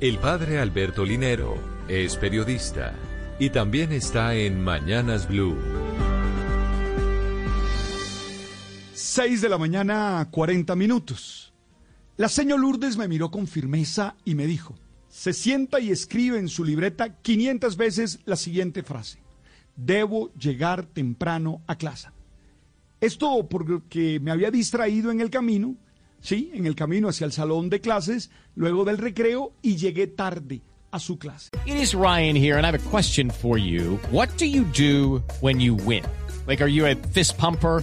El padre Alberto Linero es periodista y también está en Mañanas Blue. 6 de la mañana, 40 minutos. La señora Lourdes me miró con firmeza y me dijo, se sienta y escribe en su libreta 500 veces la siguiente frase. Debo llegar temprano a clase. Esto porque me había distraído en el camino, sí, en el camino hacia el salón de clases, luego del recreo y llegué tarde a su clase. It is Ryan here and I have a question for you. What do you do when you win? Like, are you a fist pumper?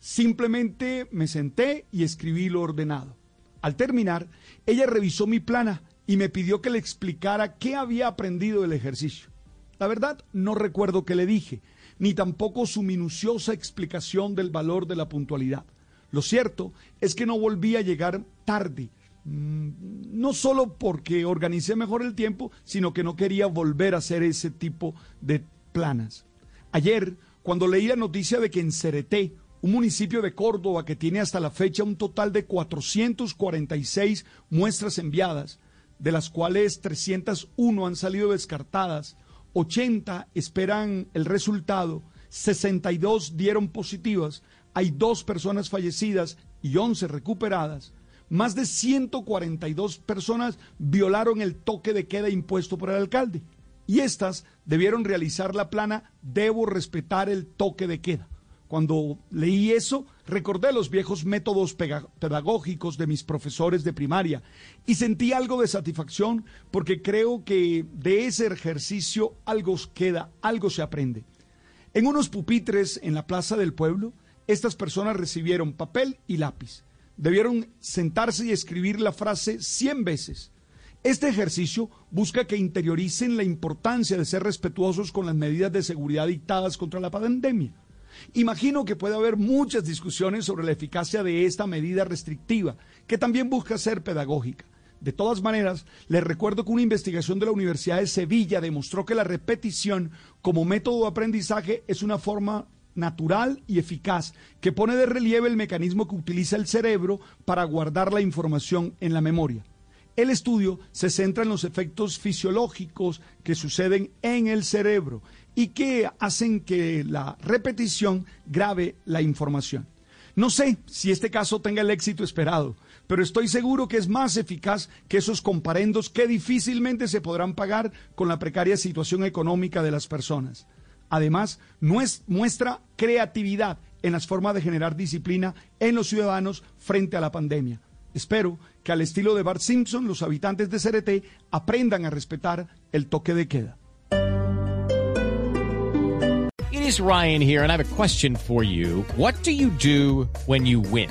Simplemente me senté y escribí lo ordenado. Al terminar, ella revisó mi plana y me pidió que le explicara qué había aprendido del ejercicio. La verdad, no recuerdo qué le dije, ni tampoco su minuciosa explicación del valor de la puntualidad. Lo cierto es que no volví a llegar tarde, mm, no solo porque organicé mejor el tiempo, sino que no quería volver a hacer ese tipo de planas. Ayer, cuando leí la noticia de que en Cereté, un municipio de Córdoba que tiene hasta la fecha un total de 446 muestras enviadas, de las cuales 301 han salido descartadas, 80 esperan el resultado, 62 dieron positivas, hay dos personas fallecidas y 11 recuperadas. Más de 142 personas violaron el toque de queda impuesto por el alcalde y estas debieron realizar la plana Debo respetar el toque de queda. Cuando leí eso, recordé los viejos métodos pedagógicos de mis profesores de primaria y sentí algo de satisfacción porque creo que de ese ejercicio algo queda, algo se aprende. En unos pupitres en la plaza del pueblo, estas personas recibieron papel y lápiz. Debieron sentarse y escribir la frase 100 veces. Este ejercicio busca que interioricen la importancia de ser respetuosos con las medidas de seguridad dictadas contra la pandemia. Imagino que puede haber muchas discusiones sobre la eficacia de esta medida restrictiva, que también busca ser pedagógica. De todas maneras, les recuerdo que una investigación de la Universidad de Sevilla demostró que la repetición como método de aprendizaje es una forma natural y eficaz que pone de relieve el mecanismo que utiliza el cerebro para guardar la información en la memoria. El estudio se centra en los efectos fisiológicos que suceden en el cerebro y que hacen que la repetición grave la información. No sé si este caso tenga el éxito esperado, pero estoy seguro que es más eficaz que esos comparendos que difícilmente se podrán pagar con la precaria situación económica de las personas. Además, muestra creatividad en las formas de generar disciplina en los ciudadanos frente a la pandemia. Espero que al estilo de Bart Simpson, los habitantes de CRT aprendan a respetar el toque de queda. is Ryan here, and I have a question for you. What do you do when you win?